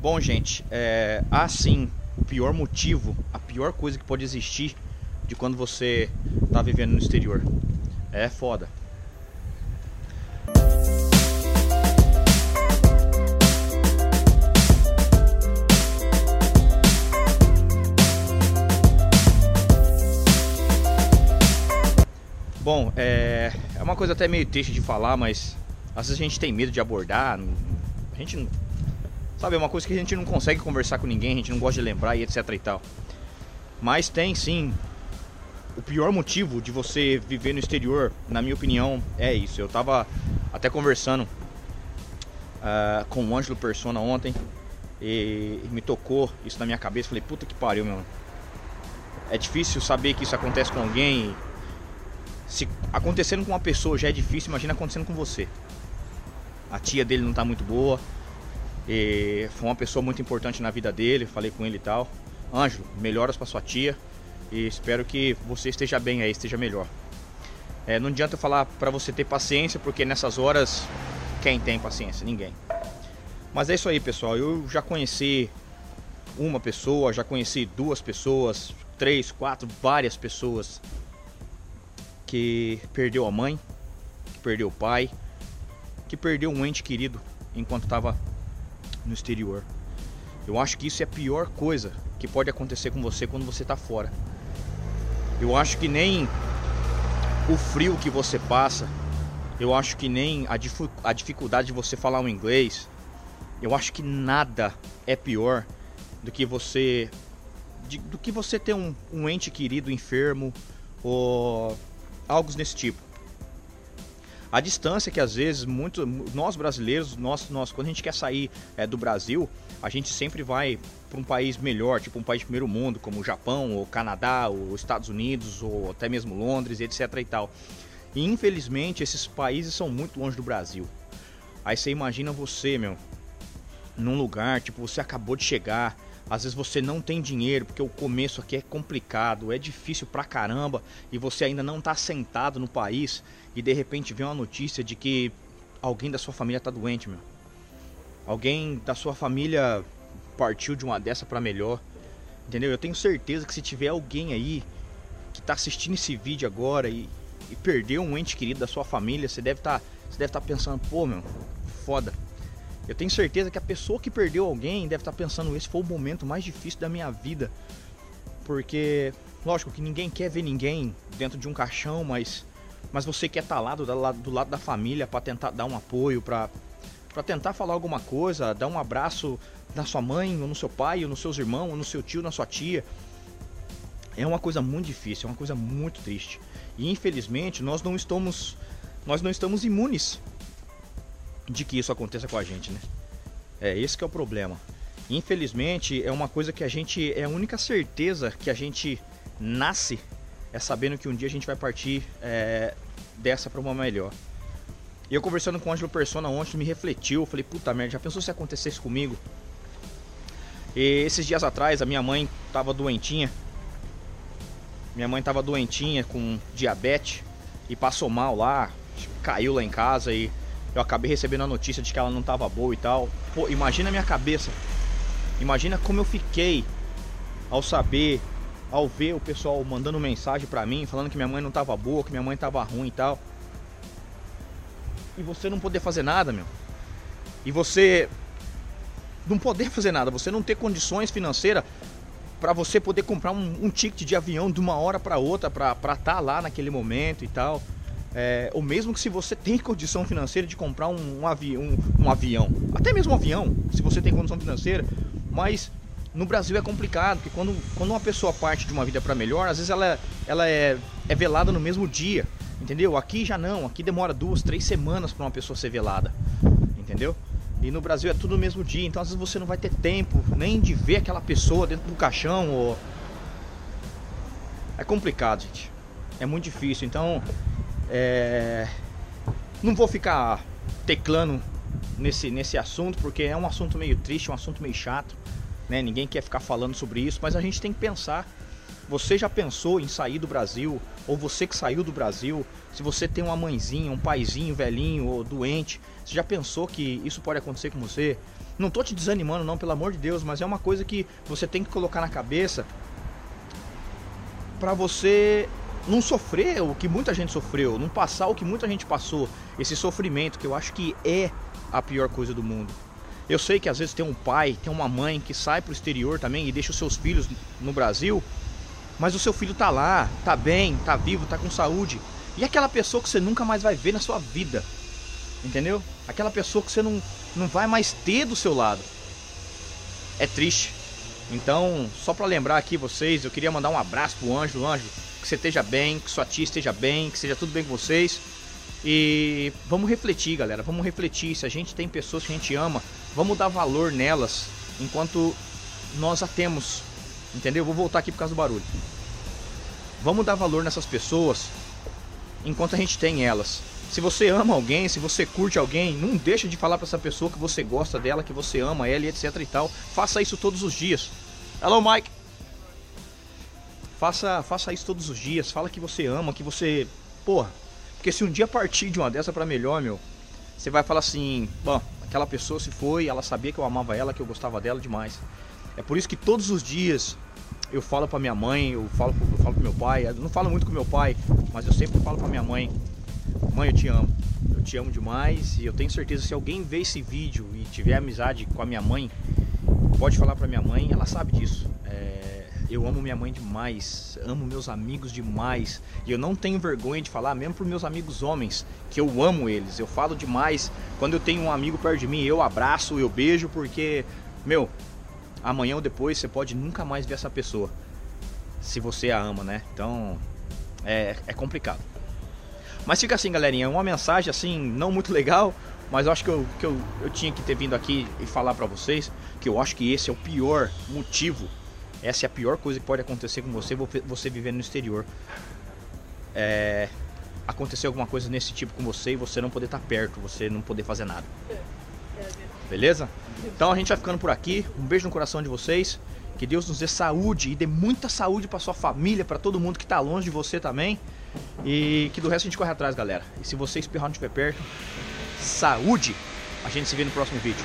Bom, gente, é, há sim o pior motivo, a pior coisa que pode existir de quando você tá vivendo no exterior. É foda. Bom, é, é uma coisa até meio triste de falar, mas às vezes a gente tem medo de abordar. A gente não. Sabe, é uma coisa que a gente não consegue conversar com ninguém, a gente não gosta de lembrar e etc e tal. Mas tem sim. O pior motivo de você viver no exterior, na minha opinião, é isso. Eu tava até conversando uh, com o Ângelo Persona ontem e me tocou isso na minha cabeça. Falei, puta que pariu, meu. É difícil saber que isso acontece com alguém se acontecendo com uma pessoa já é difícil, imagina acontecendo com você. A tia dele não tá muito boa. E foi uma pessoa muito importante na vida dele, falei com ele e tal. Ângelo, melhoras para sua tia e espero que você esteja bem aí, esteja melhor. É, não adianta eu falar para você ter paciência, porque nessas horas quem tem paciência? Ninguém. Mas é isso aí, pessoal. Eu já conheci uma pessoa, já conheci duas pessoas, três, quatro, várias pessoas que perdeu a mãe, que perdeu o pai, que perdeu um ente querido enquanto estava no exterior. Eu acho que isso é a pior coisa que pode acontecer com você quando você está fora. Eu acho que nem o frio que você passa, eu acho que nem a, a dificuldade de você falar o inglês, eu acho que nada é pior do que você de, do que você ter um, um ente querido enfermo ou algo desse tipo. A distância que às vezes muito, nós brasileiros, nós, nós quando a gente quer sair é, do Brasil, a gente sempre vai para um país melhor, tipo um país de primeiro mundo, como o Japão, ou Canadá, ou Estados Unidos, ou até mesmo Londres, etc e tal. E infelizmente esses países são muito longe do Brasil. Aí você imagina você, meu, num lugar, tipo, você acabou de chegar, às vezes você não tem dinheiro, porque o começo aqui é complicado, é difícil pra caramba, e você ainda não tá sentado no país e de repente vem uma notícia de que alguém da sua família tá doente, meu. Alguém da sua família partiu de uma dessa para melhor. Entendeu? Eu tenho certeza que se tiver alguém aí que tá assistindo esse vídeo agora e, e perdeu um ente querido da sua família, você deve tá, estar tá pensando, pô, meu, foda eu tenho certeza que a pessoa que perdeu alguém deve estar pensando: esse foi o momento mais difícil da minha vida. Porque, lógico que ninguém quer ver ninguém dentro de um caixão, mas, mas você quer estar lá do, do lado da família para tentar dar um apoio, para tentar falar alguma coisa, dar um abraço na sua mãe, ou no seu pai, ou nos seus irmãos, ou no seu tio, na sua tia. É uma coisa muito difícil, é uma coisa muito triste. E infelizmente nós não estamos, nós não estamos imunes de que isso aconteça com a gente, né? É esse que é o problema. Infelizmente, é uma coisa que a gente é a única certeza que a gente nasce é sabendo que um dia a gente vai partir é, dessa para uma melhor. E eu conversando com o Ângelo Persona ontem me refletiu, falei, puta merda, já pensou se acontecesse comigo? E esses dias atrás a minha mãe tava doentinha. Minha mãe tava doentinha com diabetes e passou mal lá, caiu lá em casa e eu acabei recebendo a notícia de que ela não tava boa e tal. Pô, imagina a minha cabeça. Imagina como eu fiquei ao saber, ao ver o pessoal mandando mensagem pra mim, falando que minha mãe não tava boa, que minha mãe tava ruim e tal. E você não poder fazer nada, meu. E você não poder fazer nada, você não ter condições financeiras para você poder comprar um, um, ticket de avião de uma hora para outra para estar tá lá naquele momento e tal. É, ou mesmo que se você tem condição financeira de comprar um, um, avi um, um avião, até mesmo um avião, se você tem condição financeira, mas no Brasil é complicado, porque quando, quando uma pessoa parte de uma vida para melhor, às vezes ela, ela é, é velada no mesmo dia, entendeu? Aqui já não, aqui demora duas, três semanas para uma pessoa ser velada, entendeu? E no Brasil é tudo no mesmo dia, então às vezes você não vai ter tempo nem de ver aquela pessoa dentro do caixão ou... É complicado, gente. É muito difícil, então é... Não vou ficar teclando nesse, nesse assunto, porque é um assunto meio triste, um assunto meio chato. Né? Ninguém quer ficar falando sobre isso, mas a gente tem que pensar. Você já pensou em sair do Brasil? Ou você que saiu do Brasil? Se você tem uma mãezinha, um paizinho velhinho ou doente, você já pensou que isso pode acontecer com você? Não tô te desanimando não, pelo amor de Deus, mas é uma coisa que você tem que colocar na cabeça para você não sofrer o que muita gente sofreu, não passar o que muita gente passou, esse sofrimento que eu acho que é a pior coisa do mundo. Eu sei que às vezes tem um pai, tem uma mãe que sai pro exterior também e deixa os seus filhos no Brasil, mas o seu filho tá lá, tá bem, tá vivo, tá com saúde. E aquela pessoa que você nunca mais vai ver na sua vida. Entendeu? Aquela pessoa que você não, não vai mais ter do seu lado. É triste. Então, só para lembrar aqui vocês, eu queria mandar um abraço pro Anjo, Anjo, que você esteja bem, que sua tia esteja bem, que seja tudo bem com vocês. E vamos refletir, galera, vamos refletir. Se a gente tem pessoas que a gente ama, vamos dar valor nelas enquanto nós a temos. Entendeu? Vou voltar aqui por causa do barulho. Vamos dar valor nessas pessoas enquanto a gente tem elas. Se você ama alguém, se você curte alguém, não deixa de falar para essa pessoa que você gosta dela, que você ama ela e etc e tal. Faça isso todos os dias. Hello, Mike. Faça, faça isso todos os dias. Fala que você ama, que você, porra. Porque se um dia partir de uma dessa para melhor, meu, você vai falar assim, bom, aquela pessoa se foi, ela sabia que eu amava ela, que eu gostava dela demais. É por isso que todos os dias eu falo para minha mãe, eu falo, eu falo pro meu pai, eu não falo muito com meu pai, mas eu sempre falo para minha mãe, Mãe, eu te amo. Eu te amo demais e eu tenho certeza se alguém ver esse vídeo e tiver amizade com a minha mãe, pode falar pra minha mãe, ela sabe disso. É, eu amo minha mãe demais, amo meus amigos demais e eu não tenho vergonha de falar, mesmo pros meus amigos homens, que eu amo eles. Eu falo demais. Quando eu tenho um amigo perto de mim, eu abraço, eu beijo, porque, meu, amanhã ou depois você pode nunca mais ver essa pessoa. Se você a ama, né? Então, é, é complicado. Mas fica assim, galerinha, uma mensagem assim, não muito legal, mas eu acho que eu, que eu, eu tinha que ter vindo aqui e falar para vocês que eu acho que esse é o pior motivo, essa é a pior coisa que pode acontecer com você, você vivendo no exterior. É, acontecer alguma coisa nesse tipo com você e você não poder estar tá perto, você não poder fazer nada. Beleza? Então a gente vai ficando por aqui. Um beijo no coração de vocês. Que Deus nos dê saúde e dê muita saúde para sua família, para todo mundo que está longe de você também. E que do resto a gente corre atrás, galera. E se você espirrar não estiver perto, saúde! A gente se vê no próximo vídeo.